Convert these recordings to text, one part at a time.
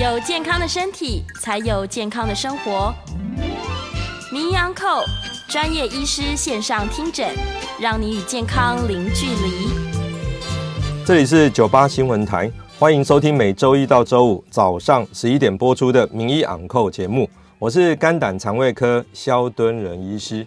有健康的身体，才有健康的生活。名医昂寇专业医师线上听诊，让你与健康零距离。这里是九八新闻台，欢迎收听每周一到周五早上十一点播出的名医昂寇节目。我是肝胆肠胃科萧敦仁医师。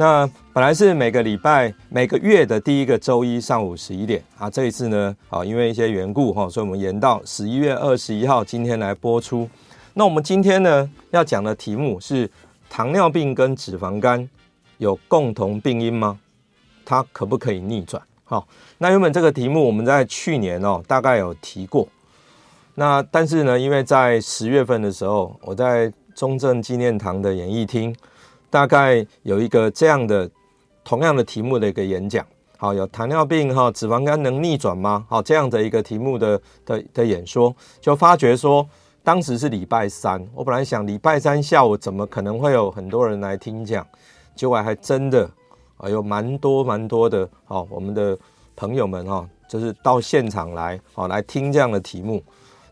那本来是每个礼拜每个月的第一个周一上午十一点啊，这一次呢，啊，因为一些缘故哈，所以我们延到十一月二十一号今天来播出。那我们今天呢要讲的题目是。糖尿病跟脂肪肝有共同病因吗？它可不可以逆转？好，那原本这个题目我们在去年哦大概有提过，那但是呢，因为在十月份的时候，我在中正纪念堂的演艺厅，大概有一个这样的同样的题目的一个演讲，好，有糖尿病哈脂肪肝能逆转吗？好，这样的一个题目的的的演说，就发觉说。当时是礼拜三，我本来想礼拜三下午怎么可能会有很多人来听讲，结果还真的啊有蛮多蛮多的哦，我们的朋友们哈，就是到现场来哦来听这样的题目。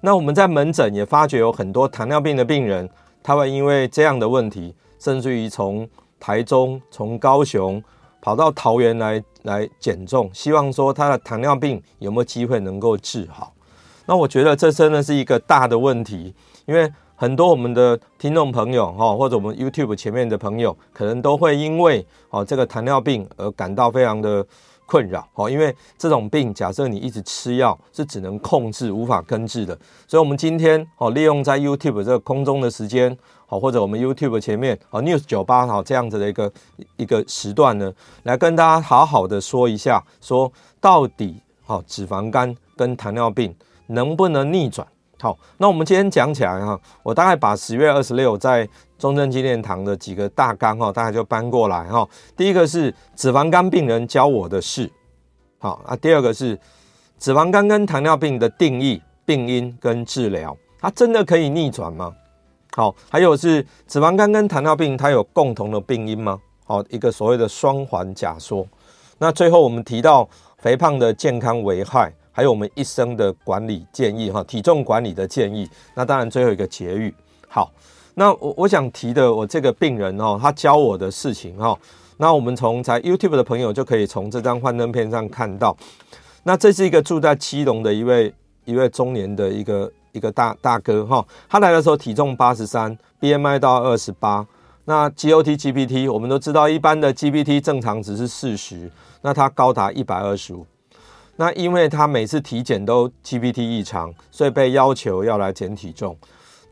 那我们在门诊也发觉有很多糖尿病的病人，他会因为这样的问题，甚至于从台中、从高雄跑到桃园来来减重，希望说他的糖尿病有没有机会能够治好。那我觉得这真的是一个大的问题，因为很多我们的听众朋友哈，或者我们 YouTube 前面的朋友，可能都会因为哦这个糖尿病而感到非常的困扰哦，因为这种病假设你一直吃药是只能控制无法根治的，所以我们今天哦利用在 YouTube 这个空中的时间好，或者我们 YouTube 前面哦 News 九八好这样子的一个一个时段呢，来跟大家好好的说一下，说到底哦脂肪肝跟糖尿病。能不能逆转？好，那我们今天讲起来哈，我大概把十月二十六在中正纪念堂的几个大纲哈，大家就搬过来哈。第一个是脂肪肝病人教我的事，好啊。第二个是脂肪肝跟糖尿病的定义、病因跟治疗，它真的可以逆转吗？好，还有是脂肪肝跟糖尿病它有共同的病因吗？好，一个所谓的双环假说。那最后我们提到肥胖的健康危害。还有我们一生的管理建议哈，体重管理的建议。那当然最后一个节育。好，那我我想提的我这个病人哦，他教我的事情哈。那我们从在 YouTube 的朋友就可以从这张幻灯片上看到。那这是一个住在基隆的一位一位中年的一个一个大大哥哈。他来的时候体重八十三，BMI 到二十八。那 GOT GPT 我们都知道，一般的 GPT 正常值是四十，那他高达一百二十五。那因为他每次体检都 GPT 异常，所以被要求要来减体重。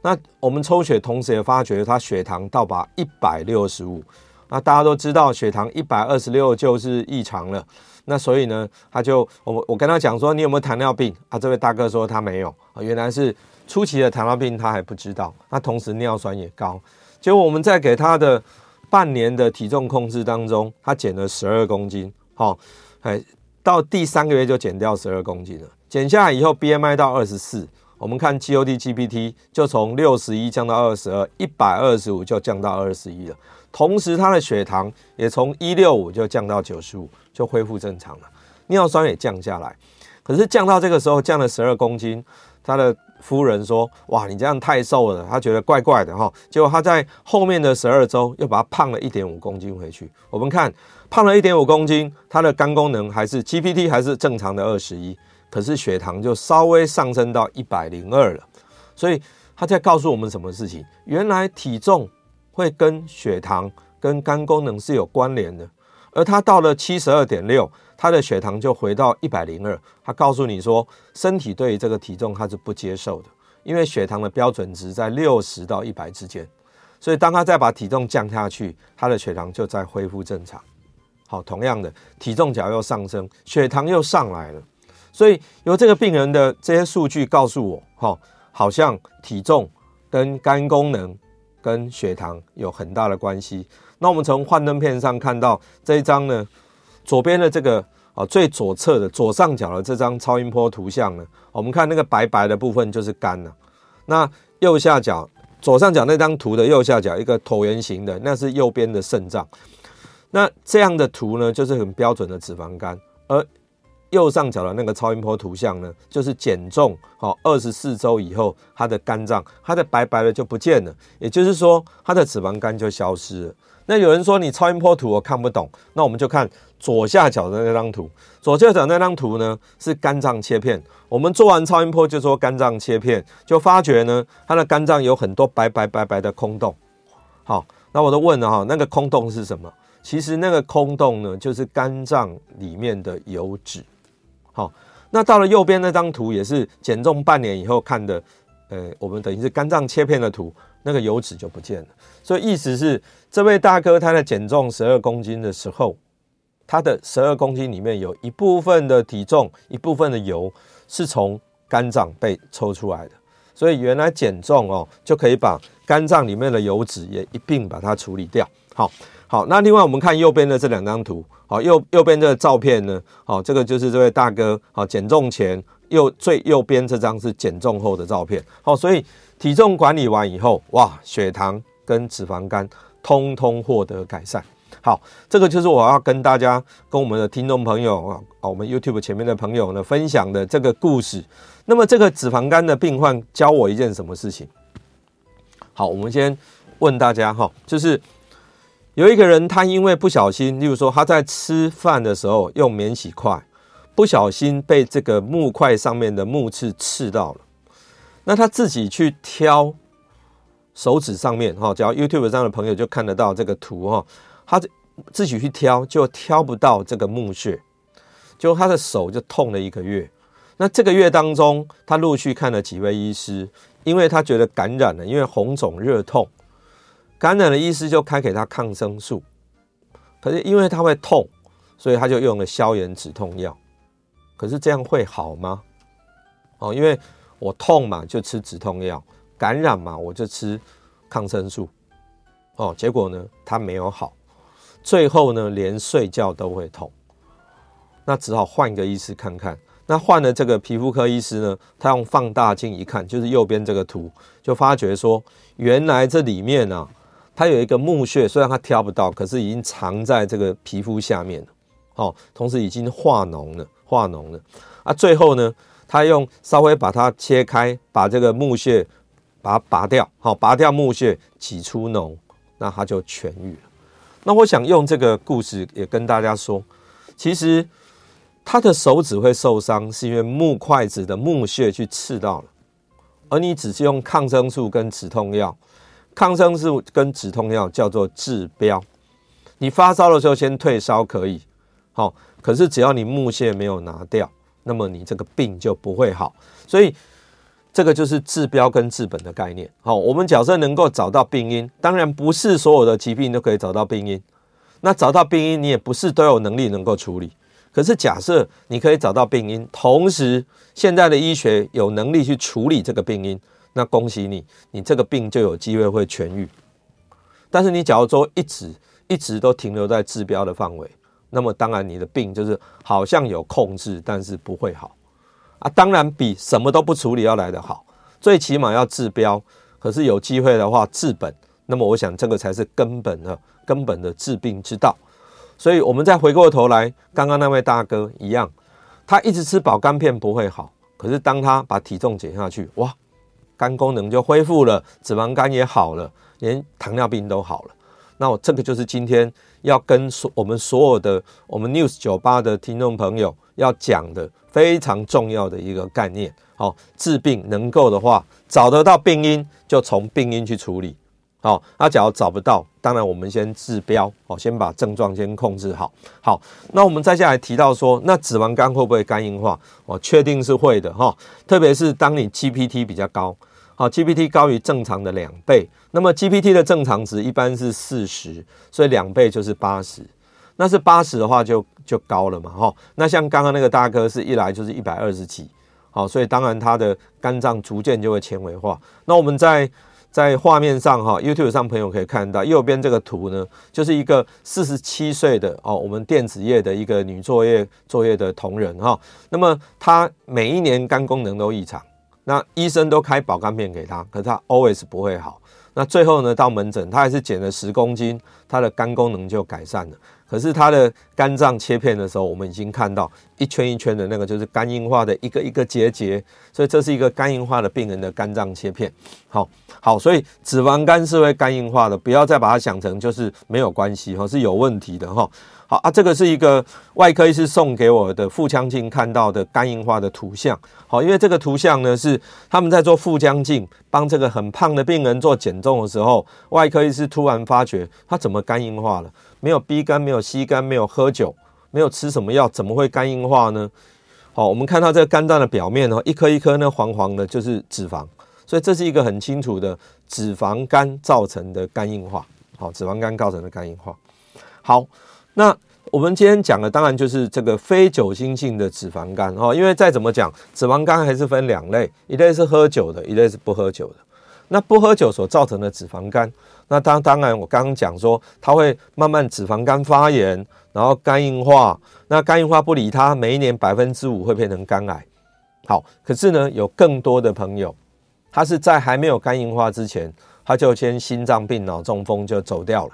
那我们抽血同时也发觉他血糖到达一百六十五。那大家都知道血糖一百二十六就是异常了。那所以呢，他就我我跟他讲说，你有没有糖尿病？啊，这位大哥说他没有啊。原来是初期的糖尿病他还不知道。那同时尿酸也高。结果我们在给他的半年的体重控制当中，他减了十二公斤。好，哎。到第三个月就减掉十二公斤了，减下来以后 BMI 到二十四，我们看 GOT GPT 就从六十一降到二十二，一百二十五就降到二十一了。同时他的血糖也从一六五就降到九十五，就恢复正常了，尿酸也降下来。可是降到这个时候降了十二公斤，他的夫人说：“哇，你这样太瘦了。”他觉得怪怪的哈。结果他在后面的十二周又把他胖了一点五公斤回去。我们看。胖了一点五公斤，他的肝功能还是 GPT 还是正常的二十一，可是血糖就稍微上升到一百零二了。所以他在告诉我们什么事情？原来体重会跟血糖跟肝功能是有关联的。而他到了七十二点六，他的血糖就回到一百零二。他告诉你说，身体对于这个体重他是不接受的，因为血糖的标准值在六十到一百之间。所以当他再把体重降下去，他的血糖就再恢复正常。好，同样的体重脚又上升，血糖又上来了，所以由这个病人的这些数据告诉我，哈，好像体重跟肝功能跟血糖有很大的关系。那我们从幻灯片上看到这一张呢，左边的这个啊最左侧的左上角的这张超音波图像呢，我们看那个白白的部分就是肝了。那右下角左上角那张图的右下角一个椭圆形的，那是右边的肾脏。那这样的图呢，就是很标准的脂肪肝，而右上角的那个超音波图像呢，就是减重好二十四周以后，他的肝脏它的白白的就不见了，也就是说他的脂肪肝就消失了。那有人说你超音波图我看不懂，那我们就看左下角的那张图。左下角那张图呢是肝脏切片，我们做完超音波就说肝脏切片，就发觉呢他的肝脏有很多白白白白的空洞。好，那我都问了哈，那个空洞是什么？其实那个空洞呢，就是肝脏里面的油脂。好，那到了右边那张图也是减重半年以后看的，呃，我们等于是肝脏切片的图，那个油脂就不见了。所以意思是，这位大哥他在减重十二公斤的时候，他的十二公斤里面有一部分的体重，一部分的油是从肝脏被抽出来的。所以原来减重哦，就可以把肝脏里面的油脂也一并把它处理掉。好。好，那另外我们看右边的这两张图，好，右右边这个照片呢，好，这个就是这位大哥，好，减重前右最右边这张是减重后的照片，好，所以体重管理完以后，哇，血糖跟脂肪肝通通获得改善。好，这个就是我要跟大家、跟我们的听众朋友啊，我们 YouTube 前面的朋友呢分享的这个故事。那么这个脂肪肝的病患教我一件什么事情？好，我们先问大家哈，就是。有一个人，他因为不小心，例如说他在吃饭的时候用免洗筷，不小心被这个木筷上面的木刺刺到了。那他自己去挑手指上面，哈，只要 YouTube 上的朋友就看得到这个图，哈，他自己去挑就挑不到这个木屑，就他的手就痛了一个月。那这个月当中，他陆续看了几位医师，因为他觉得感染了，因为红肿热痛。感染的医师就开给他抗生素，可是因为他会痛，所以他就用了消炎止痛药。可是这样会好吗？哦，因为我痛嘛，就吃止痛药；感染嘛，我就吃抗生素。哦，结果呢，他没有好，最后呢，连睡觉都会痛。那只好换一个医师看看。那换了这个皮肤科医师呢，他用放大镜一看，就是右边这个图，就发觉说，原来这里面啊。它有一个木屑，虽然它挑不到，可是已经藏在这个皮肤下面了。哦，同时已经化脓了，化脓了。啊，最后呢，他用稍微把它切开，把这个木屑把它拔掉，好，拔掉木屑，挤出脓，那它就痊愈了。那我想用这个故事也跟大家说，其实他的手指会受伤，是因为木筷子的木屑去刺到了，而你只是用抗生素跟止痛药。抗生素跟止痛药叫做治标，你发烧的时候先退烧可以，好，可是只要你木屑没有拿掉，那么你这个病就不会好。所以这个就是治标跟治本的概念。好，我们假设能够找到病因，当然不是所有的疾病都可以找到病因。那找到病因，你也不是都有能力能够处理。可是假设你可以找到病因，同时现在的医学有能力去处理这个病因。那恭喜你，你这个病就有机会会痊愈。但是你假如说一直一直都停留在治标的范围，那么当然你的病就是好像有控制，但是不会好啊。当然比什么都不处理要来得好，最起码要治标。可是有机会的话治本，那么我想这个才是根本的根本的治病之道。所以我们再回过头来，刚刚那位大哥一样，他一直吃保肝片不会好，可是当他把体重减下去，哇！肝功能就恢复了，脂肪肝也好了，连糖尿病都好了。那我这个就是今天要跟所我们所有的我们 News 酒吧的听众朋友要讲的非常重要的一个概念。好，治病能够的话，找得到病因就从病因去处理。好，那假如找不到，当然我们先治标，好，先把症状先控制好。好，那我们再下来提到说，那脂肪肝会不会肝硬化？我确定是会的哈，特别是当你 GPT 比较高，好，GPT 高于正常的两倍，那么 GPT 的正常值一般是四十，所以两倍就是八十，那是八十的话就就高了嘛哈。那像刚刚那个大哥是一来就是一百二十几，好，所以当然他的肝脏逐渐就会纤维化。那我们在在画面上哈，YouTube 上朋友可以看到右边这个图呢，就是一个四十七岁的哦，我们电子业的一个女作业作业的同仁哈。那么她每一年肝功能都异常，那医生都开保肝片给她，可是她 always 不会好。那最后呢，到门诊她还是减了十公斤，她的肝功能就改善了。可是他的肝脏切片的时候，我们已经看到一圈一圈的那个就是肝硬化的一个一个结节，所以这是一个肝硬化的病人的肝脏切片。好，好，所以脂肪肝是会肝硬化的，不要再把它想成就是没有关系哈，是有问题的哈。好啊，这个是一个外科医师送给我的腹腔镜看到的肝硬化的图像。好，因为这个图像呢是他们在做腹腔镜帮这个很胖的病人做减重的时候，外科医师突然发觉他怎么肝硬化了？没有 B 肝，没有 C 肝，没有喝酒，没有吃什么药，怎么会肝硬化呢？好，我们看到这个肝脏的表面哦，一颗一颗那黄黄的，就是脂肪，所以这是一个很清楚的脂肪肝造成的肝硬化。好，脂肪肝造成的肝硬化。好。那我们今天讲的当然就是这个非酒精性的脂肪肝哦，因为再怎么讲，脂肪肝还是分两类，一类是喝酒的，一类是不喝酒的。那不喝酒所造成的脂肪肝，那当当然我刚刚讲说，它会慢慢脂肪肝发炎，然后肝硬化，那肝硬化不理它，每一年百分之五会变成肝癌。好，可是呢，有更多的朋友，他是在还没有肝硬化之前，他就先心脏病、脑中风就走掉了，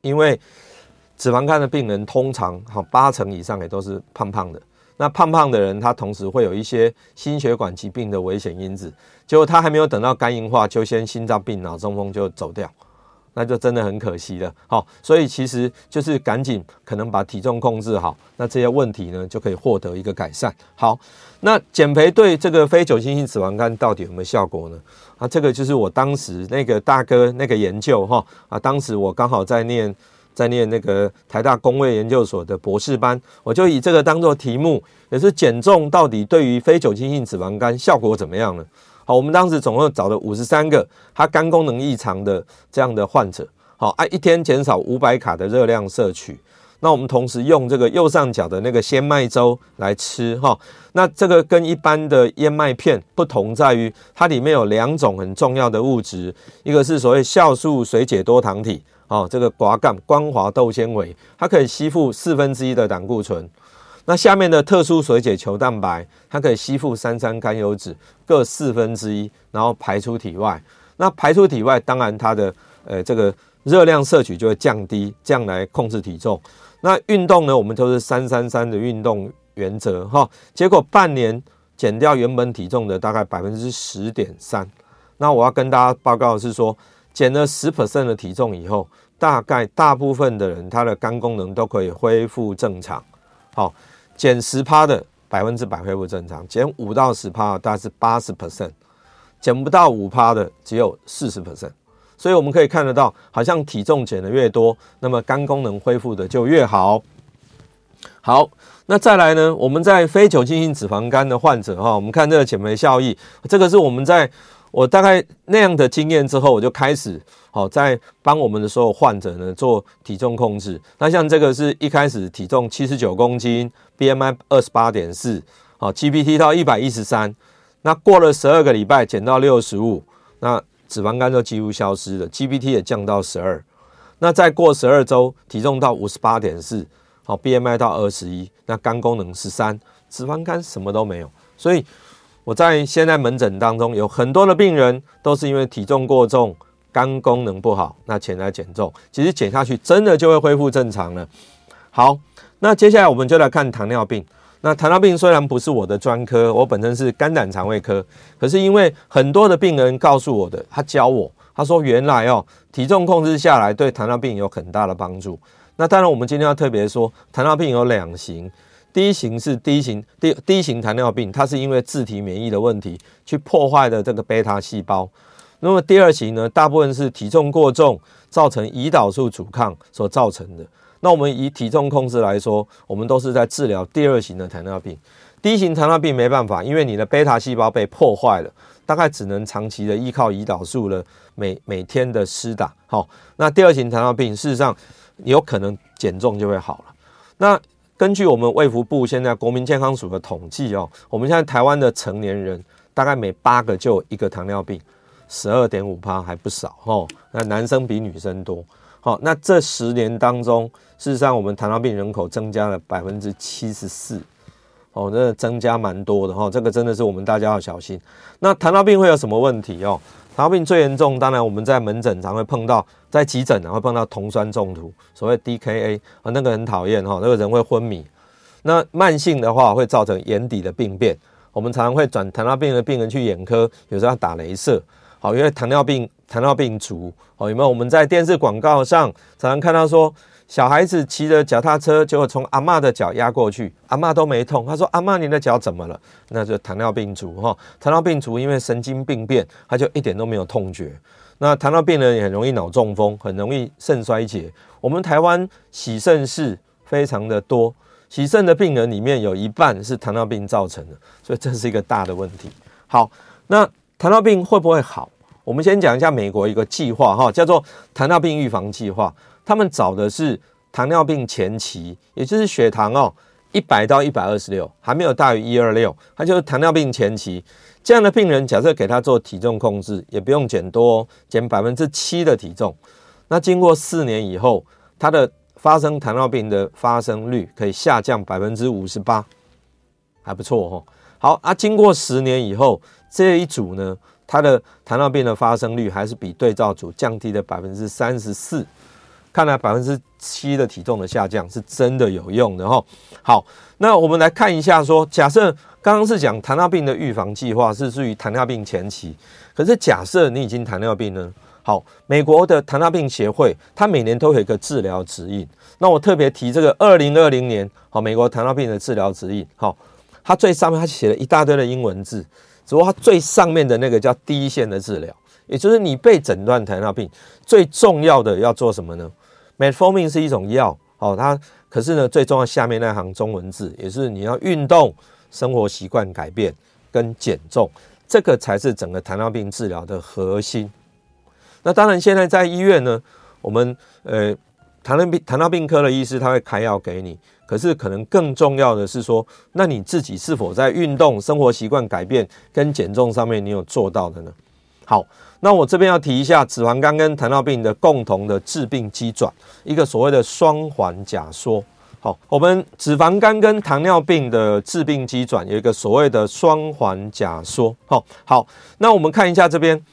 因为。脂肪肝的病人通常哈八成以上也都是胖胖的，那胖胖的人他同时会有一些心血管疾病的危险因子，结果他还没有等到肝硬化就先心脏病、脑中风就走掉，那就真的很可惜了。好，所以其实就是赶紧可能把体重控制好，那这些问题呢就可以获得一个改善。好，那减肥对这个非酒精性脂肪肝到底有没有效果呢？啊，这个就是我当时那个大哥那个研究哈啊，当时我刚好在念。在念那个台大公卫研究所的博士班，我就以这个当做题目，也是减重到底对于非酒精性脂肪肝效果怎么样呢？好，我们当时总共找了五十三个他肝功能异常的这样的患者，好，啊，一天减少五百卡的热量摄取，那我们同时用这个右上角的那个鲜麦粥来吃，哈，那这个跟一般的燕麦片不同在于，它里面有两种很重要的物质，一个是所谓酵素水解多糖体。哦，这个寡杆光滑豆纤维，它可以吸附四分之一的胆固醇。那下面的特殊水解球蛋白，它可以吸附三三甘油酯各四分之一，然后排出体外。那排出体外，当然它的呃这个热量摄取就会降低，这样来控制体重。那运动呢，我们都是三三三的运动原则哈。结果半年减掉原本体重的大概百分之十点三。那我要跟大家报告的是说，减了十 percent 的体重以后。大概大部分的人，他的肝功能都可以恢复正常。好，减十趴的百分之百恢复正常，减五到十趴大概是八十 percent，减不到五趴的只有四十 percent。所以我们可以看得到，好像体重减得越多，那么肝功能恢复的就越好。好，那再来呢？我们在非酒精性脂肪肝的患者哈，我们看这个减肥效益，这个是我们在。我大概那样的经验之后，我就开始好在帮我们的所有患者呢做体重控制。那像这个是一开始体重七十九公斤，BMI 二十八点四，好 GPT 到一百一十三。那过了十二个礼拜减到六十五，那脂肪肝就几乎消失了，GPT 也降到十二。那再过十二周，体重到五十八点四，好 BMI 到二十一，那肝功能十三，脂肪肝什么都没有，所以。我在现在门诊当中有很多的病人都是因为体重过重、肝功能不好，那前来减重，其实减下去真的就会恢复正常了。好，那接下来我们就来看糖尿病。那糖尿病虽然不是我的专科，我本身是肝胆肠胃科，可是因为很多的病人告诉我的，他教我，他说原来哦，体重控制下来对糖尿病有很大的帮助。那当然，我们今天要特别说，糖尿病有两型。第一型是第一型第第一型糖尿病，它是因为自体免疫的问题去破坏的这个贝塔细胞。那么第二型呢，大部分是体重过重造成胰岛素阻抗所造成的。那我们以体重控制来说，我们都是在治疗第二型的糖尿病。第一型糖尿病没办法，因为你的贝塔细胞被破坏了，大概只能长期的依靠胰岛素了每每天的施打。好，那第二型糖尿病事实上有可能减重就会好了。那根据我们卫福部现在国民健康署的统计哦，我们现在台湾的成年人大概每八个就有一个糖尿病，十二点五趴还不少哦。那男生比女生多。好，那这十年当中，事实上我们糖尿病人口增加了百分之七十四，哦，那增加蛮多的哈。这个真的是我们大家要小心。那糖尿病会有什么问题哦？糖尿病最严重，当然我们在门诊常会碰到，在急诊会碰到酮酸中毒，所谓 DKA 啊，那个很讨厌哈，那个人会昏迷。那慢性的话会造成眼底的病变，我们常常会转糖尿病的病人去眼科，有时候要打雷射，好，因为糖尿病糖尿病足，好，有没有？我们在电视广告上常常看到说。小孩子骑着脚踏车，结果从阿嬷的脚压过去，阿嬷都没痛。他说：“阿嬷，你的脚怎么了？”那就糖尿病足哈。糖尿病足因为神经病变，他就一点都没有痛觉。那糖尿病人也很容易脑中风，很容易肾衰竭。我们台湾洗肾室非常的多，洗肾的病人里面有一半是糖尿病造成的，所以这是一个大的问题。好，那糖尿病会不会好？我们先讲一下美国一个计划哈，叫做糖尿病预防计划。他们找的是糖尿病前期，也就是血糖哦一百到一百二十六，还没有大于一二六，它就是糖尿病前期。这样的病人，假设给他做体重控制，也不用减多，减百分之七的体重。那经过四年以后，他的发生糖尿病的发生率可以下降百分之五十八，还不错哦。好啊，经过十年以后，这一组呢，他的糖尿病的发生率还是比对照组降低了百分之三十四。看来百分之七的体重的下降是真的有用的哈。好，那我们来看一下说，假设刚刚是讲糖尿病的预防计划是属于糖尿病前期，可是假设你已经糖尿病呢？好，美国的糖尿病协会它每年都有一个治疗指引。那我特别提这个二零二零年好，美国糖尿病的治疗指引。好，它最上面它写了一大堆的英文字，只不过它最上面的那个叫第一线的治疗，也就是你被诊断糖尿病最重要的要做什么呢？Metformin 是一种药，哦，它可是呢，最重要下面那行中文字，也是你要运动、生活习惯改变跟减重，这个才是整个糖尿病治疗的核心。那当然，现在在医院呢，我们呃糖尿病糖尿病科的医师他会开药给你，可是可能更重要的是说，那你自己是否在运动、生活习惯改变跟减重上面你有做到的呢？好。那我这边要提一下脂肪肝跟糖尿病的共同的致病机转，一个所谓的双环假说。好，我们脂肪肝跟糖尿病的致病机转有一个所谓的双环假说。好，好，那我们看一下这边，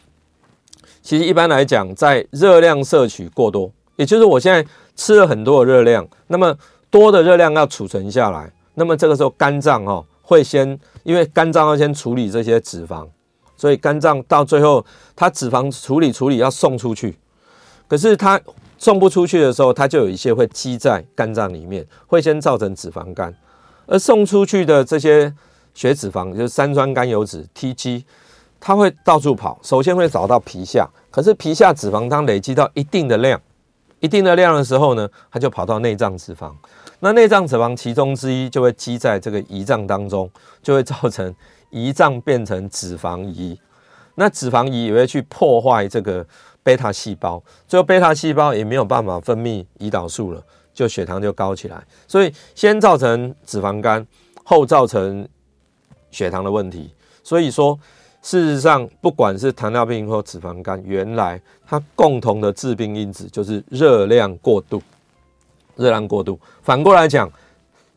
其实一般来讲，在热量摄取过多，也就是我现在吃了很多的热量，那么多的热量要储存下来，那么这个时候肝脏哈会先，因为肝脏要先处理这些脂肪。所以肝脏到最后，它脂肪处理处理要送出去，可是它送不出去的时候，它就有一些会积在肝脏里面，会先造成脂肪肝。而送出去的这些血脂肪，就是三酸甘油脂 （TG），它会到处跑，首先会找到皮下，可是皮下脂肪当累积到一定的量，一定的量的时候呢，它就跑到内脏脂肪。那内脏脂肪其中之一就会积在这个胰脏当中，就会造成。胰脏变成脂肪胰，那脂肪胰也会去破坏这个贝塔细胞，最后贝塔细胞也没有办法分泌胰岛素了，就血糖就高起来。所以先造成脂肪肝，后造成血糖的问题。所以说，事实上不管是糖尿病或脂肪肝，原来它共同的致病因子就是热量过度。热量过度，反过来讲。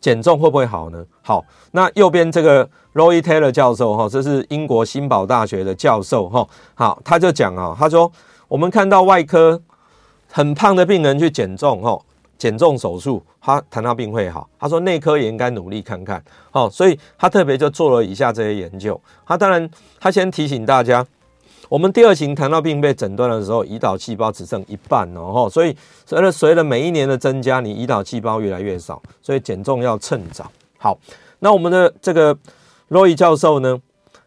减重会不会好呢？好，那右边这个 Roy Taylor 教授哈，这是英国新堡大学的教授哈。好，他就讲啊，他说我们看到外科很胖的病人去减重哈，减重手术，他糖尿病会好。他说内科也应该努力看看。好，所以他特别就做了以下这些研究。他当然，他先提醒大家。我们第二型糖尿病被诊断的时候，胰岛细胞只剩一半哦，所以随着随着每一年的增加，你胰岛细胞越来越少，所以减重要趁早。好，那我们的这个罗伊教授呢，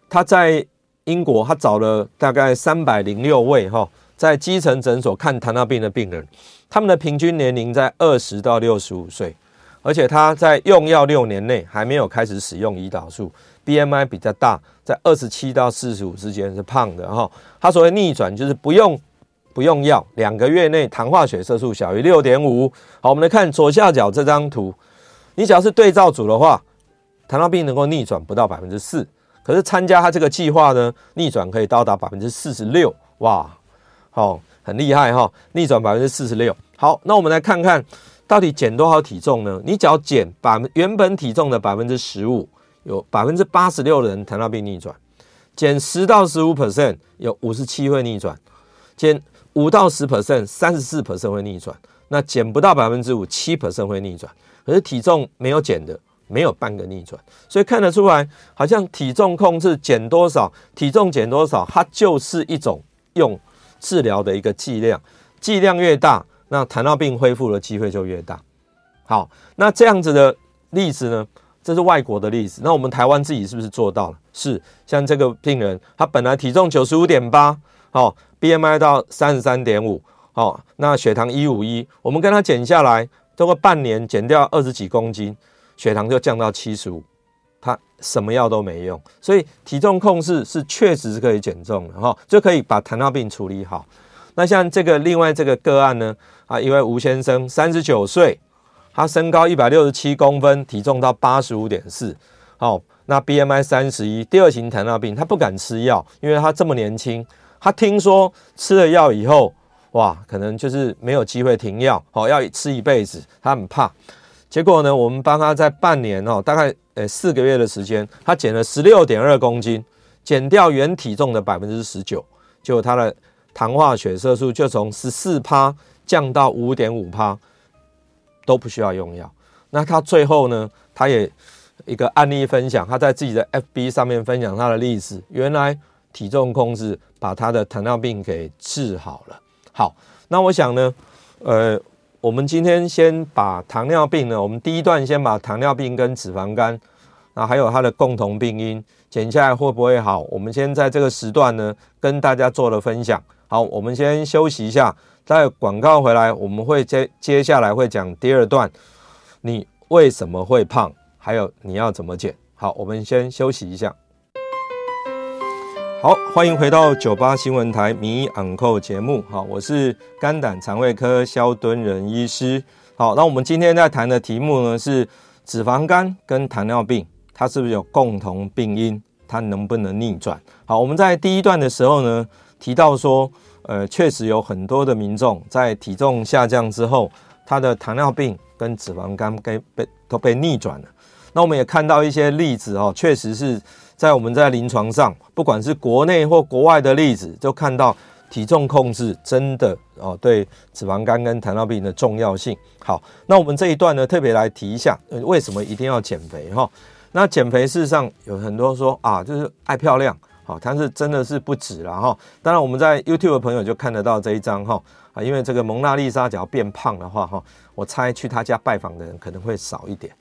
他在英国，他找了大概三百零六位哈，在基层诊所看糖尿病的病人，他们的平均年龄在二十到六十五岁，而且他在用药六年内还没有开始使用胰岛素。BMI 比较大，在二十七到四十五之间是胖的哈。他所谓逆转就是不用不用药，两个月内糖化血色素小于六点五。好，我们来看左下角这张图，你只要是对照组的话，糖尿病能够逆转不到百分之四，可是参加他这个计划呢，逆转可以到达百分之四十六，哇，好，很厉害哈，逆转百分之四十六。好，那我们来看看到底减多少体重呢？你只要减把原本体重的百分之十五。有百分之八十六的人糖尿病逆转，减十到十五 percent 有五十七会逆转，减五到十 percent 三十四 percent 会逆转，那减不到百分之五七 percent 会逆转，可是体重没有减的没有半个逆转，所以看得出来，好像体重控制减多少，体重减多少，它就是一种用治疗的一个剂量，剂量越大，那糖尿病恢复的机会就越大。好，那这样子的例子呢？这是外国的例子，那我们台湾自己是不是做到了？是，像这个病人，他本来体重九十五点八，哦，BMI 到三十三点五，哦，那血糖一五一，我们跟他减下来，通过半年减掉二十几公斤，血糖就降到七十五，他什么药都没用，所以体重控制是确实是可以减重的，哈、哦，就可以把糖尿病处理好。那像这个另外这个个案呢，啊，一位吴先生，三十九岁。他身高一百六十七公分，体重到八十五点四，好，那 BMI 三十一，第二型糖尿病，他不敢吃药，因为他这么年轻，他听说吃了药以后，哇，可能就是没有机会停药，好，要吃一辈子，他很怕。结果呢，我们帮他在半年哦，大概呃四个月的时间，他减了十六点二公斤，减掉原体重的百分之十九，就他的糖化血色素就从十四趴降到五点五趴。都不需要用药。那他最后呢？他也一个案例分享，他在自己的 FB 上面分享他的例子。原来体重控制把他的糖尿病给治好了。好，那我想呢，呃，我们今天先把糖尿病呢，我们第一段先把糖尿病跟脂肪肝，那还有它的共同病因减下来会不会好？我们先在这个时段呢，跟大家做了分享。好，我们先休息一下。在广告回来，我们会接接下来会讲第二段，你为什么会胖，还有你要怎么减。好，我们先休息一下。好，欢迎回到九八新闻台名医昂扣节目。好，我是肝胆肠胃科萧敦仁医师。好，那我们今天在谈的题目呢是脂肪肝跟糖尿病，它是不是有共同病因？它能不能逆转？好，我们在第一段的时候呢提到说。呃，确实有很多的民众在体重下降之后，他的糖尿病跟脂肪肝被被都被逆转了。那我们也看到一些例子哦，确实是在我们在临床上，不管是国内或国外的例子，就看到体重控制真的哦对脂肪肝跟糖尿病的重要性。好，那我们这一段呢，特别来提一下，呃为什么一定要减肥哈？那减肥事实上有很多说啊，就是爱漂亮。好，但是真的是不止了哈。当然，我们在 YouTube 的朋友就看得到这一张哈啊，因为这个蒙娜丽莎只要变胖的话哈，我猜去他家拜访的人可能会少一点。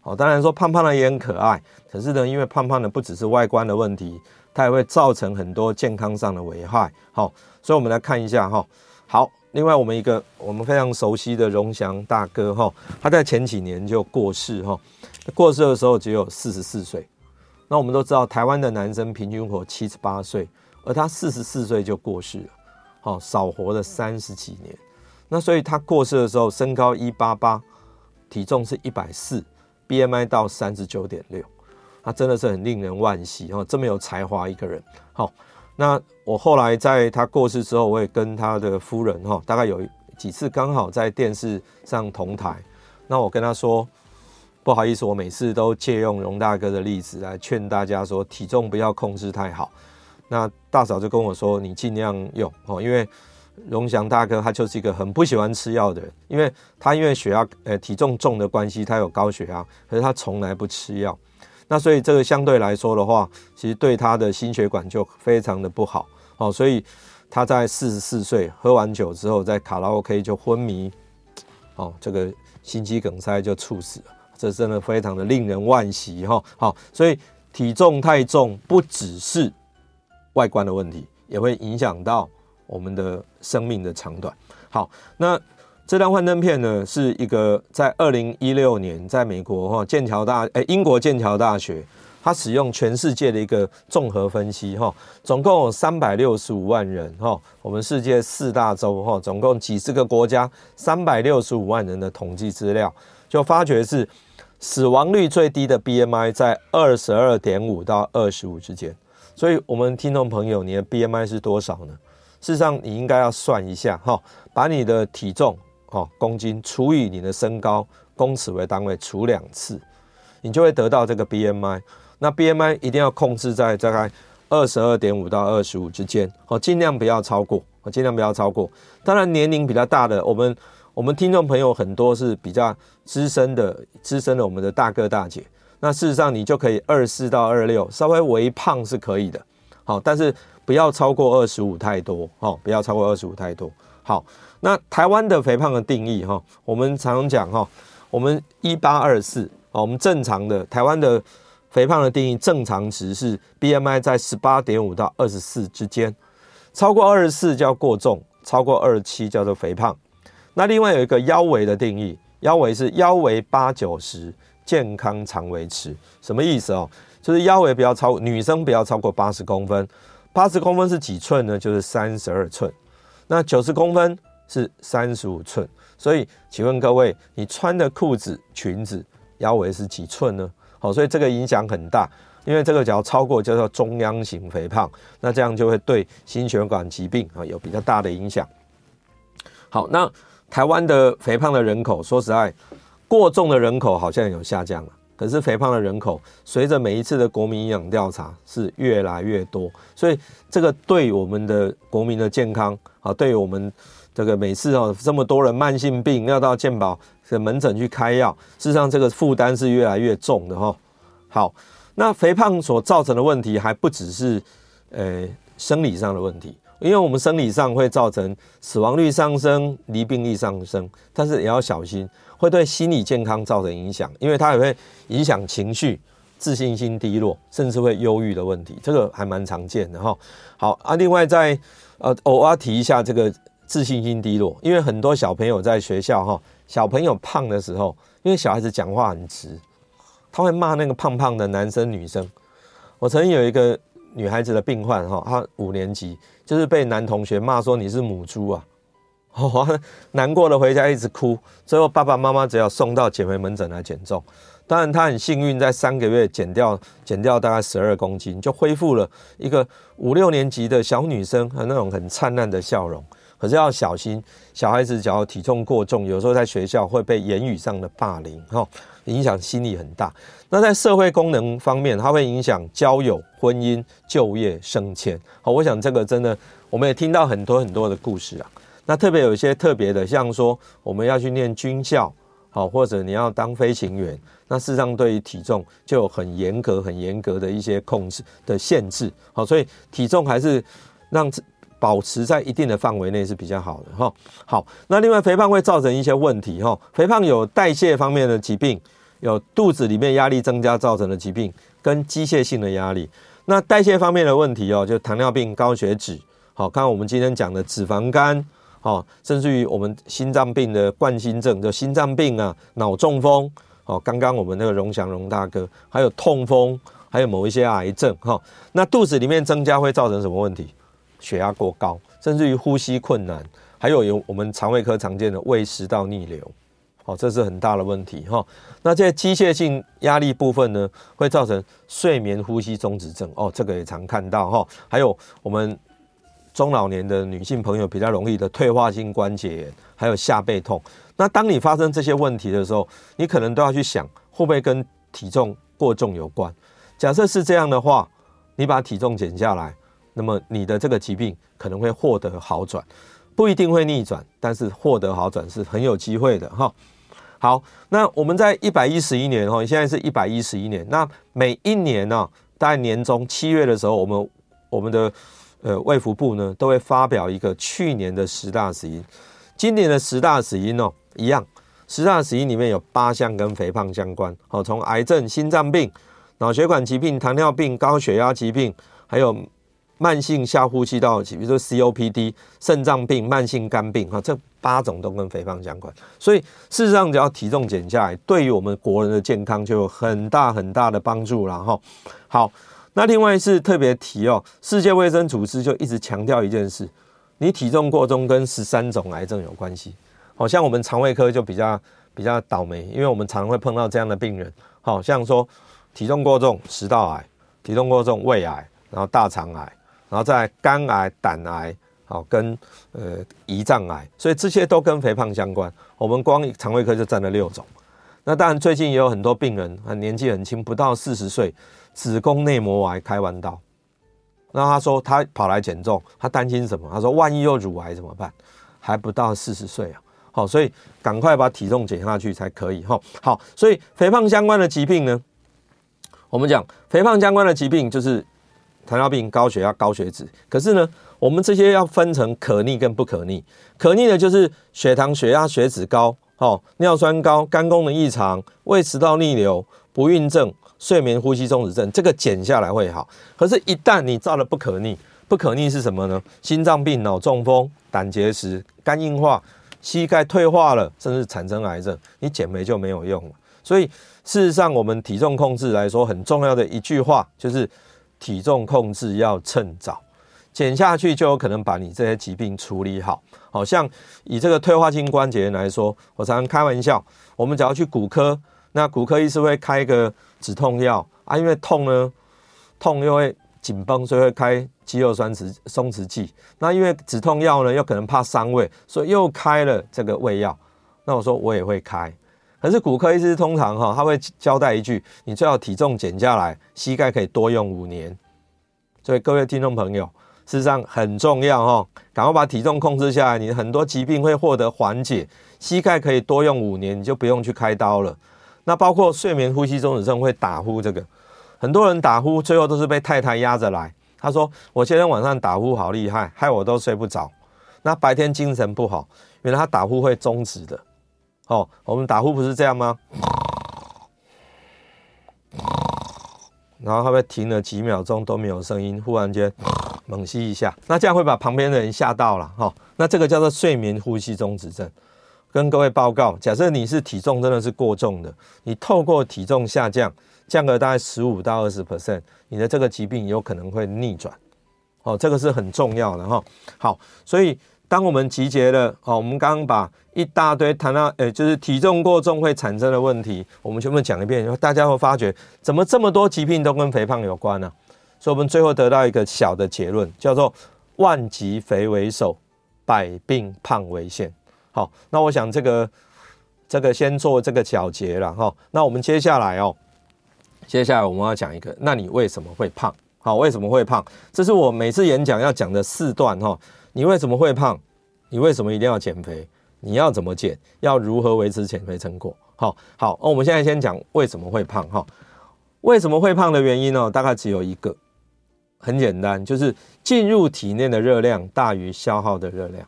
好，当然说胖胖的也很可爱，可是呢，因为胖胖的不只是外观的问题，它也会造成很多健康上的危害。好，所以我们来看一下哈。好，另外我们一个我们非常熟悉的荣祥大哥哈，他在前几年就过世哈，过世的时候只有四十四岁。那我们都知道，台湾的男生平均活七十八岁，而他四十四岁就过世了，好，少活了三十几年。那所以他过世的时候，身高一八八，体重是一百四，BMI 到三十九点六，他真的是很令人惋惜哦，这么有才华一个人。好，那我后来在他过世之后，我也跟他的夫人哈，大概有几次刚好在电视上同台，那我跟他说。不好意思，我每次都借用荣大哥的例子来劝大家说，体重不要控制太好。那大嫂就跟我说，你尽量用哦，因为荣祥大哥他就是一个很不喜欢吃药的人，因为他因为血压呃体重重的关系，他有高血压，可是他从来不吃药。那所以这个相对来说的话，其实对他的心血管就非常的不好哦。所以他在四十四岁喝完酒之后，在卡拉 OK 就昏迷，哦，这个心肌梗塞就猝死了。这真的非常的令人惋惜哈，好，所以体重太重不只是外观的问题，也会影响到我们的生命的长短。好，那这张幻灯片呢，是一个在二零一六年在美国哈剑桥大诶英国剑桥大学，它使用全世界的一个综合分析哈，总共有三百六十五万人哈，我们世界四大洲哈，总共几十个国家，三百六十五万人的统计资料，就发觉是。死亡率最低的 BMI 在二十二点五到二十五之间，所以，我们听众朋友，你的 BMI 是多少呢？事实上，你应该要算一下哈，把你的体重哦公斤除以你的身高公尺为单位除两次，你就会得到这个 BMI。那 BMI 一定要控制在大概二十二点五到二十五之间，哦，尽量不要超过，尽量不要超过。当然，年龄比较大的，我们我们听众朋友很多是比较资深的，资深的我们的大哥大姐。那事实上，你就可以二四到二六，稍微微胖是可以的，好，但是不要超过二十五太多，哦，不要超过二十五太多。好，那台湾的肥胖的定义，哈，我们常常讲，哈，我们一八二四，我们正常的台湾的。肥胖的定义，正常值是 BMI 在十八点五到二十四之间，超过二十四叫过重，超过二十七叫做肥胖。那另外有一个腰围的定义，腰围是腰围八九十，健康常维持。什么意思哦？就是腰围不要超，女生不要超过八十公分。八十公分是几寸呢？就是三十二寸。那九十公分是三十五寸。所以，请问各位，你穿的裤子、裙子腰围是几寸呢？好，所以这个影响很大，因为这个只要超过叫做中央型肥胖，那这样就会对心血管疾病啊有比较大的影响。好，那台湾的肥胖的人口，说实在，过重的人口好像有下降了，可是肥胖的人口随着每一次的国民营养调查是越来越多，所以这个对我们的国民的健康啊，对于我们。这个每次哦，这么多人慢性病要到健保的门诊去开药，事实上这个负担是越来越重的哈。好，那肥胖所造成的问题还不只是呃生理上的问题，因为我们生理上会造成死亡率上升、罹病率上升，但是也要小心会对心理健康造成影响，因为它也会影响情绪、自信心低落，甚至会忧郁的问题，这个还蛮常见的哈。好啊，另外在呃偶尔提一下这个。自信心低落，因为很多小朋友在学校哈，小朋友胖的时候，因为小孩子讲话很直，他会骂那个胖胖的男生女生。我曾经有一个女孩子的病患哈，她五年级就是被男同学骂说你是母猪啊，哦，难过的回家一直哭，最后爸爸妈妈只要送到减肥门诊来减重，当然她很幸运，在三个月减掉减掉大概十二公斤，就恢复了一个五六年级的小女生和那种很灿烂的笑容。可是要小心，小孩子只要体重过重，有时候在学校会被言语上的霸凌，哈，影响心理很大。那在社会功能方面，它会影响交友、婚姻、就业、升迁。好，我想这个真的，我们也听到很多很多的故事啊。那特别有一些特别的，像说我们要去念军校，好，或者你要当飞行员，那事实上对于体重就有很严格、很严格的一些控制的限制。好，所以体重还是让。保持在一定的范围内是比较好的哈。好，那另外肥胖会造成一些问题哈。肥胖有代谢方面的疾病，有肚子里面压力增加造成的疾病，跟机械性的压力。那代谢方面的问题哦，就糖尿病、高血脂。好，看我们今天讲的脂肪肝，好，甚至于我们心脏病的冠心症，就心脏病啊，脑中风。好，刚刚我们那个荣祥荣大哥，还有痛风，还有某一些癌症哈。那肚子里面增加会造成什么问题？血压过高，甚至于呼吸困难，还有有我们肠胃科常见的胃食道逆流，哦，这是很大的问题哈。那这机械性压力部分呢，会造成睡眠呼吸中止症，哦，这个也常看到哈。还有我们中老年的女性朋友比较容易的退化性关节炎，还有下背痛。那当你发生这些问题的时候，你可能都要去想，会不会跟体重过重有关？假设是这样的话，你把体重减下来。那么你的这个疾病可能会获得好转，不一定会逆转，但是获得好转是很有机会的哈。好，那我们在一百一十一年哈，现在是一百一十一年，那每一年呢，大概年中七月的时候，我们我们的呃卫福部呢都会发表一个去年的十大死因，今年的十大死因哦一样，十大死因里面有八项跟肥胖相关，好，从癌症、心脏病、脑血管疾病、糖尿病、高血压疾病，还有。慢性下呼吸道，比如说 COPD、肾脏病、慢性肝病，哈，这八种都跟肥胖相关。所以事实上，只要体重减下来，对于我们国人的健康就有很大很大的帮助了，哈。好，那另外是特别提哦，世界卫生组织就一直强调一件事：你体重过重跟十三种癌症有关系。好像我们肠胃科就比较比较倒霉，因为我们常常会碰到这样的病人，好像说体重过重食道癌，体重过重胃癌，然后大肠癌。然后再肝癌、胆癌，好跟呃胰脏癌，所以这些都跟肥胖相关。我们光肠胃科就占了六种。那当然最近也有很多病人，年纪很轻，不到四十岁，子宫内膜癌开完刀，那他说他跑来减重，他担心什么？他说万一又乳癌怎么办？还不到四十岁啊，好，所以赶快把体重减下去才可以哈。好，所以肥胖相关的疾病呢，我们讲肥胖相关的疾病就是糖尿病、高血压、高血脂。可是呢，我们这些要分成可逆跟不可逆。可逆的就是血糖、血压、血脂高，哦，尿酸高、肝功能异常、胃食道逆流、不孕症、睡眠呼吸中止症，这个减下来会好。可是，一旦你造了不可逆，不可逆是什么呢？心脏病、脑中风、胆结石、肝硬化、膝盖退化了，甚至产生癌症，你减肥就没有用了。所以，事实上，我们体重控制来说，很重要的一句话就是：体重控制要趁早，减下去就有可能把你这些疾病处理好。好像以这个退化性关节炎来说，我常常开玩笑，我们只要去骨科，那骨科医师会开一个止痛药啊，因为痛呢，痛又会紧绷，所以会开。肌肉酸弛松弛剂，那因为止痛药呢，又可能怕伤胃，所以又开了这个胃药。那我说我也会开，可是骨科医师通常哈，他会交代一句：你最好体重减下来，膝盖可以多用五年。所以各位听众朋友，事实上很重要哈，赶快把体重控制下来，你很多疾病会获得缓解，膝盖可以多用五年，你就不用去开刀了。那包括睡眠呼吸中止症会打呼，这个很多人打呼，最后都是被太太压着来。他说：“我今天晚上打呼好厉害，害我都睡不着。那白天精神不好，原来他打呼会终止的。哦，我们打呼不是这样吗？然后他会停了几秒钟都没有声音，忽然间 猛吸一下，那这样会把旁边的人吓到了。哈，那这个叫做睡眠呼吸中止症。跟各位报告，假设你是体重真的是过重的，你透过体重下降。”降个大概十五到二十 percent，你的这个疾病有可能会逆转，哦，这个是很重要的哈。好，所以当我们集结了，哦，我们刚刚把一大堆谈到，诶，就是体重过重会产生的问题，我们全部讲一遍，大家会发觉怎么这么多疾病都跟肥胖有关呢？所以我们最后得到一个小的结论，叫做万疾肥为首，百病胖为先。好，那我想这个这个先做这个小结了哈。那我们接下来哦。接下来我们要讲一个，那你为什么会胖？好，为什么会胖？这是我每次演讲要讲的四段哈。你为什么会胖？你为什么一定要减肥？你要怎么减？要如何维持减肥成果？好，好，那我们现在先讲为什么会胖哈。为什么会胖的原因呢？大概只有一个，很简单，就是进入体内的热量大于消耗的热量。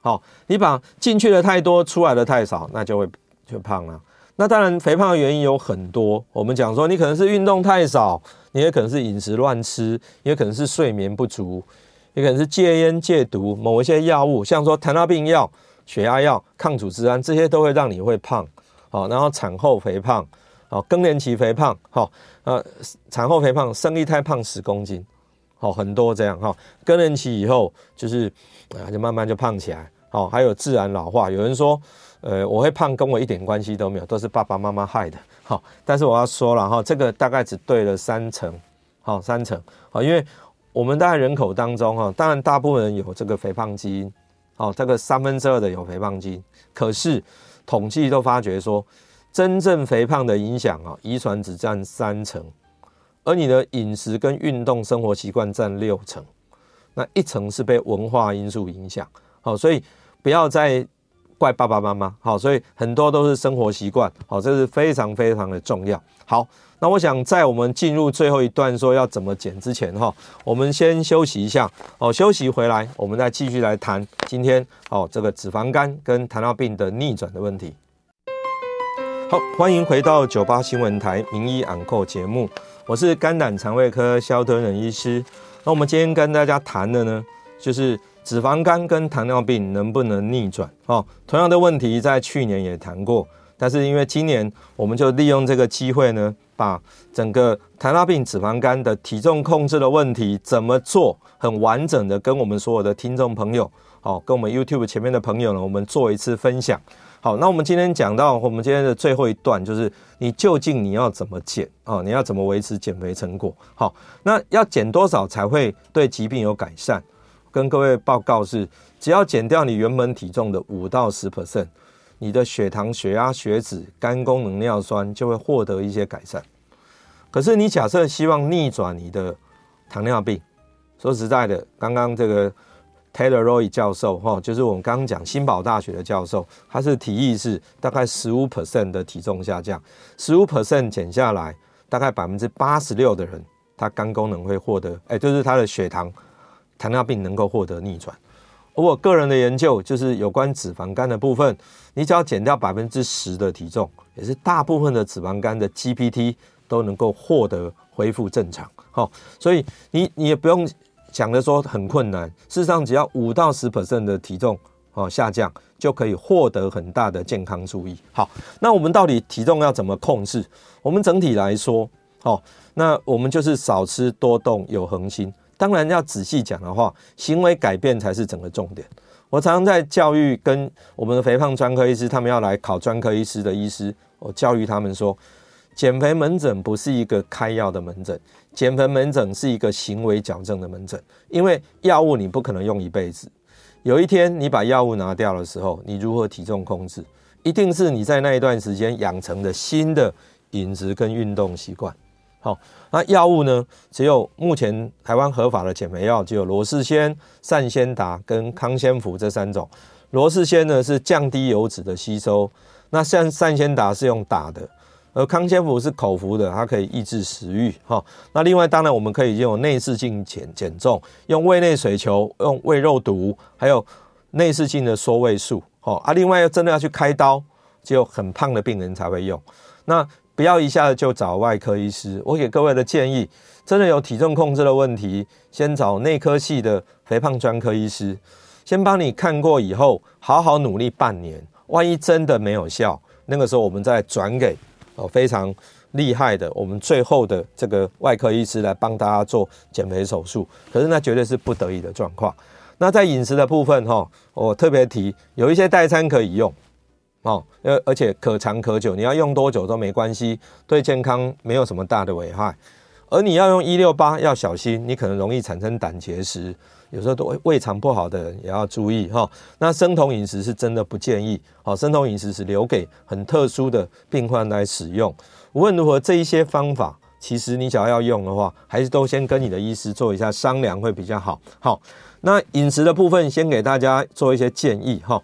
好，你把进去的太多，出来的太少，那就会就胖了。那当然，肥胖的原因有很多。我们讲说，你可能是运动太少，你也可能是饮食乱吃，也可能是睡眠不足，也可能是戒烟戒毒，某一些药物，像说糖尿病药、血压药、抗组织胺，这些都会让你会胖。好，然后产后肥胖，好，更年期肥胖，好，呃，产后肥胖，生一胎胖十公斤，好，很多这样哈。更年期以后就是啊，就慢慢就胖起来。好，还有自然老化，有人说。呃，我会胖跟我一点关系都没有，都是爸爸妈妈害的。好，但是我要说了哈，这个大概只对了三成，好三成，好，因为我们大概人口当中哈，当然大部分人有这个肥胖基因，好，这个三分之二的有肥胖基因，可是统计都发觉说，真正肥胖的影响啊，遗传只占三成，而你的饮食跟运动生活习惯占六成，那一成是被文化因素影响，好，所以不要再。怪爸爸妈妈，好，所以很多都是生活习惯，好，这是非常非常的重要。好，那我想在我们进入最后一段说要怎么减之前，哈，我们先休息一下，哦，休息回来，我们再继续来谈今天哦这个脂肪肝跟糖尿病的逆转的问题。好，欢迎回到九八新闻台名医昂扣节目，我是肝胆肠胃科萧敦仁医师。那我们今天跟大家谈的呢，就是。脂肪肝跟糖尿病能不能逆转？哦，同样的问题在去年也谈过，但是因为今年我们就利用这个机会呢，把整个糖尿病、脂肪肝的体重控制的问题怎么做，很完整的跟我们所有的听众朋友，哦，跟我们 YouTube 前面的朋友呢，我们做一次分享。好，那我们今天讲到我们今天的最后一段，就是你究竟你要怎么减啊？你要怎么维持减肥成果？好，那要减多少才会对疾病有改善？跟各位报告是，只要减掉你原本体重的五到十 percent，你的血糖、血压、血脂、肝功能、尿酸就会获得一些改善。可是你假设希望逆转你的糖尿病，说实在的，刚刚这个 Taylor Roy 教授哈，就是我们刚刚讲新堡大学的教授，他是提议是大概十五 percent 的体重下降，十五 percent 减下来，大概百分之八十六的人，他肝功能会获得，哎，就是他的血糖、糖尿病能够获得逆转。而我个人的研究就是有关脂肪肝的部分，你只要减掉百分之十的体重，也是大部分的脂肪肝的 GPT 都能够获得恢复正常。好，所以你你也不用讲的说很困难，事实上只要五到十 percent 的体重哦下降，就可以获得很大的健康注意。好，那我们到底体重要怎么控制？我们整体来说，好，那我们就是少吃多动有恒心。当然要仔细讲的话，行为改变才是整个重点。我常常在教育跟我们的肥胖专科医师，他们要来考专科医师的医师，我教育他们说，减肥门诊不是一个开药的门诊，减肥门诊是一个行为矫正的门诊。因为药物你不可能用一辈子，有一天你把药物拿掉的时候，你如何体重控制，一定是你在那一段时间养成的新的饮食跟运动习惯。好，那药物呢？只有目前台湾合法的减肥药，只有罗氏鲜、善纤达跟康仙福这三种。罗氏鲜呢是降低油脂的吸收，那像善纤达是用打的，而康仙福是口服的，它可以抑制食欲。哈，那另外当然我们可以用内视镜减减重，用胃内水球，用胃肉毒，还有内视镜的缩胃术。好啊，另外要真的要去开刀，只有很胖的病人才会用。那不要一下子就找外科医师。我给各位的建议，真的有体重控制的问题，先找内科系的肥胖专科医师，先帮你看过以后，好好努力半年。万一真的没有效，那个时候我们再转给哦非常厉害的我们最后的这个外科医师来帮大家做减肥手术。可是那绝对是不得已的状况。那在饮食的部分哈，我特别提有一些代餐可以用。哦，而而且可长可久，你要用多久都没关系，对健康没有什么大的危害。而你要用一六八要小心，你可能容易产生胆结石，有时候都胃肠不好的人也要注意哈。那生酮饮食是真的不建议，好，生酮饮食是留给很特殊的病患来使用。无论如何，这一些方法其实你想要要用的话，还是都先跟你的医师做一下商量会比较好。好，那饮食的部分先给大家做一些建议哈。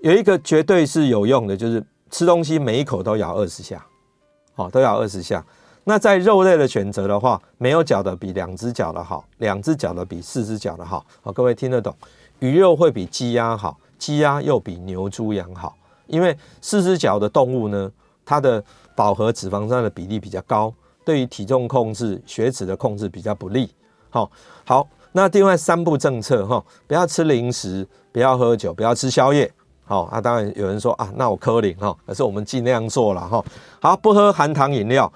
有一个绝对是有用的，就是吃东西每一口都咬二十下，好，都咬二十下。那在肉类的选择的话，没有脚的比两只脚的好，两只脚的比四只脚的好。好，各位听得懂？鱼肉会比鸡鸭好，鸡鸭又比牛猪羊好，因为四只脚的动物呢，它的饱和脂肪酸的比例比较高，对于体重控制、血脂的控制比较不利。好，好，那另外三步政策哈，不要吃零食，不要喝酒，不要吃宵夜。好，那、啊、当然有人说啊，那我柯林哈，可是我们尽量做了哈。好，不喝含糖饮料，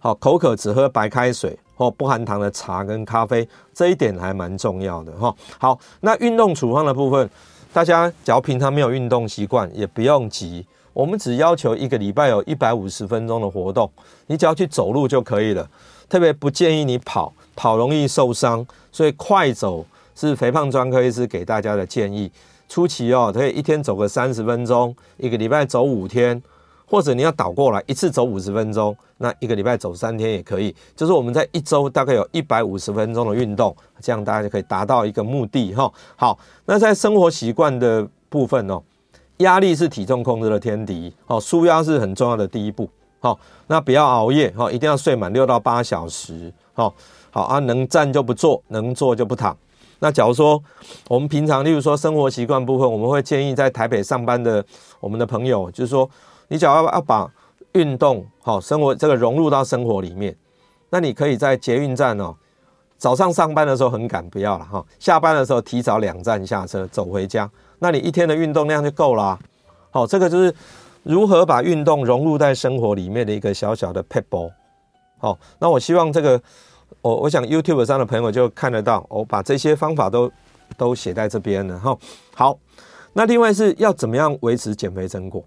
好，口渴只喝白开水或不含糖的茶跟咖啡，这一点还蛮重要的哈。好，那运动处方的部分，大家只要平常没有运动习惯，也不用急，我们只要求一个礼拜有一百五十分钟的活动，你只要去走路就可以了。特别不建议你跑，跑容易受伤，所以快走是肥胖专科医师给大家的建议。初期哦，可以一天走个三十分钟，一个礼拜走五天，或者你要倒过来，一次走五十分钟，那一个礼拜走三天也可以。就是我们在一周大概有一百五十分钟的运动，这样大家就可以达到一个目的哈。好，那在生活习惯的部分哦，压力是体重控制的天敌哦，舒压是很重要的第一步。好，那不要熬夜哈，一定要睡满六到八小时。好，好啊，能站就不坐，能坐就不躺。那假如说我们平常，例如说生活习惯部分，我们会建议在台北上班的我们的朋友，就是说，你只要要把运动好生活这个融入到生活里面，那你可以在捷运站哦，早上上班的时候很赶，不要了哈，下班的时候提早两站下车走回家，那你一天的运动量就够了。好，这个就是如何把运动融入在生活里面的一个小小的撇步。好，那我希望这个。我我想 YouTube 上的朋友就看得到，我把这些方法都都写在这边了哈。好，那另外是要怎么样维持减肥成果？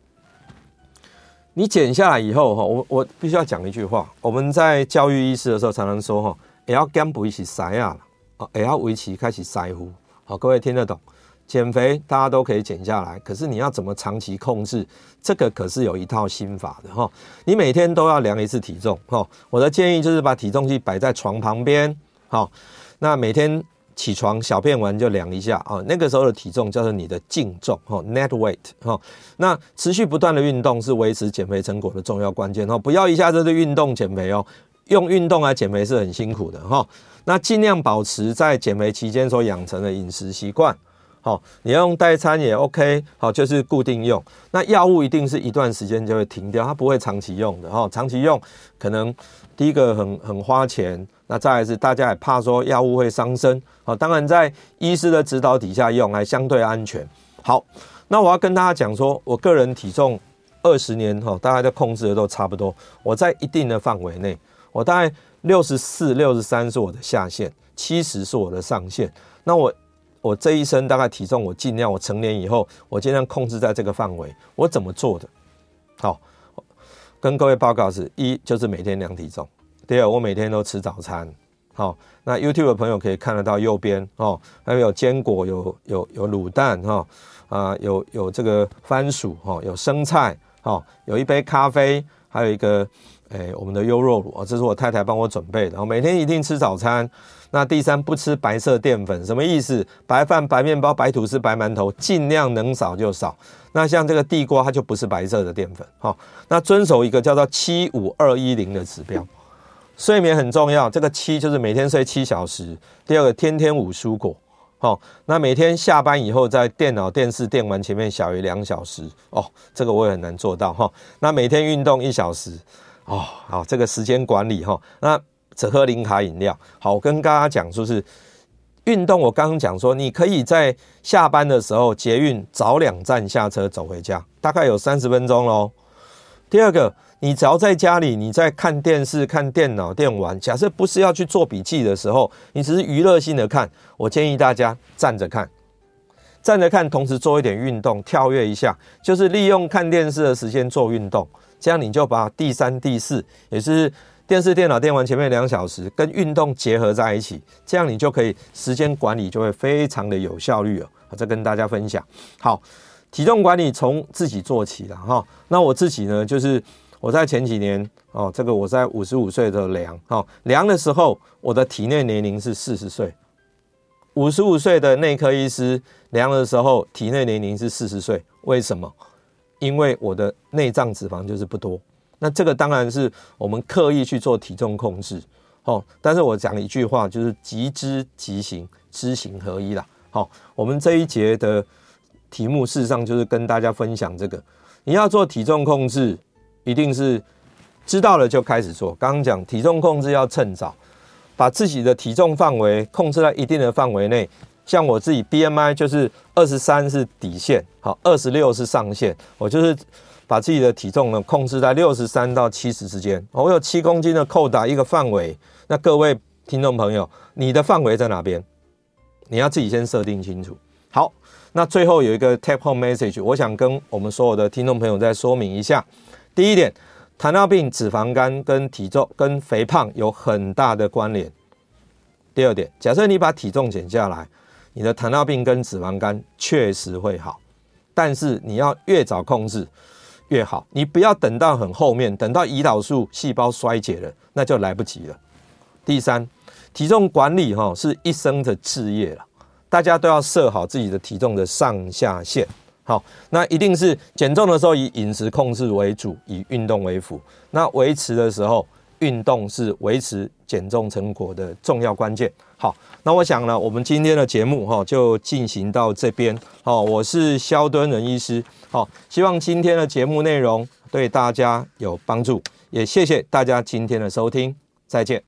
你减下来以后哈，我我必须要讲一句话，我们在教育医师的时候常常说哈，也要减肥是塞啊，也要维持开始塞乎。好，各位听得懂？减肥大家都可以减下来，可是你要怎么长期控制？这个可是有一套心法的哈。你每天都要量一次体重哈。我的建议就是把体重计摆在床旁边，哈，那每天起床小便完就量一下啊，那个时候的体重叫做你的净重哈，net weight 哈。那持续不断的运动是维持减肥成果的重要关键哦，不要一下子就运动减肥哦，用运动来减肥是很辛苦的哈。那尽量保持在减肥期间所养成的饮食习惯。好，你要用代餐也 OK，好，就是固定用。那药物一定是一段时间就会停掉，它不会长期用的哈。长期用可能第一个很很花钱，那再来是大家也怕说药物会伤身。好，当然在医师的指导底下用还相对安全。好，那我要跟大家讲说，我个人体重二十年哈，大概在控制的都差不多，我在一定的范围内，我大概六十四、六十三是我的下限，七十是我的上限。那我。我这一生大概体重，我尽量我成年以后，我尽量控制在这个范围。我怎么做的？好，跟各位报告是：一就是每天量体重；第二，我每天都吃早餐。好，那 YouTube 的朋友可以看得到右边哦，还有坚果，有有有卤蛋哈啊，有有这个番薯哈，有生菜哈，有一杯咖啡，还有一个诶我们的优酪乳啊，这是我太太帮我准备的。然后每天一定吃早餐。那第三，不吃白色淀粉，什么意思？白饭、白面包、白吐司、白馒头，尽量能少就少。那像这个地瓜，它就不是白色的淀粉。好，那遵守一个叫做七五二一零的指标，睡眠很重要。这个七就是每天睡七小时。第二个，天天五蔬果。好，那每天下班以后在电脑、电视、电玩前面小于两小时。哦，这个我也很难做到哈。那每天运动一小时。哦，好，这个时间管理哈。那只喝零卡饮料。好，我跟大家讲，就是运动。我刚刚讲说，你可以在下班的时候捷运早两站下车走回家，大概有三十分钟喽。第二个，你只要在家里，你在看电视、看电脑、电玩，假设不是要去做笔记的时候，你只是娱乐性的看，我建议大家站着看，站着看，同时做一点运动，跳跃一下，就是利用看电视的时间做运动，这样你就把第三、第四，也是。电视、电脑、电玩前面两小时跟运动结合在一起，这样你就可以时间管理就会非常的有效率了。我再跟大家分享。好，体重管理从自己做起了哈。那我自己呢，就是我在前几年哦，这个我在五十五岁的量哦，量的时候我的体内年龄是四十岁。五十五岁的内科医师量的时候，体内年龄是四十岁。为什么？因为我的内脏脂肪就是不多。那这个当然是我们刻意去做体重控制，哦，但是我讲一句话，就是即知即行，知行合一啦。好，我们这一节的题目事实上就是跟大家分享这个，你要做体重控制，一定是知道了就开始做。刚刚讲体重控制要趁早，把自己的体重范围控制在一定的范围内，像我自己 BMI 就是二十三是底线，好，二十六是上限，我就是。把自己的体重呢控制在六十三到七十之间，我有七公斤的扣打一个范围。那各位听众朋友，你的范围在哪边？你要自己先设定清楚。好，那最后有一个 take home message，我想跟我们所有的听众朋友再说明一下。第一点，糖尿病、脂肪肝跟体重跟肥胖有很大的关联。第二点，假设你把体重减下来，你的糖尿病跟脂肪肝确实会好，但是你要越早控制。越好，你不要等到很后面，等到胰岛素细胞衰竭了，那就来不及了。第三，体重管理哈是一生的事业了，大家都要设好自己的体重的上下限。好，那一定是减重的时候以饮食控制为主，以运动为辅。那维持的时候，运动是维持减重成果的重要关键。好，那我想呢，我们今天的节目哈就进行到这边。好，我是肖敦仁医师。好，希望今天的节目内容对大家有帮助，也谢谢大家今天的收听，再见。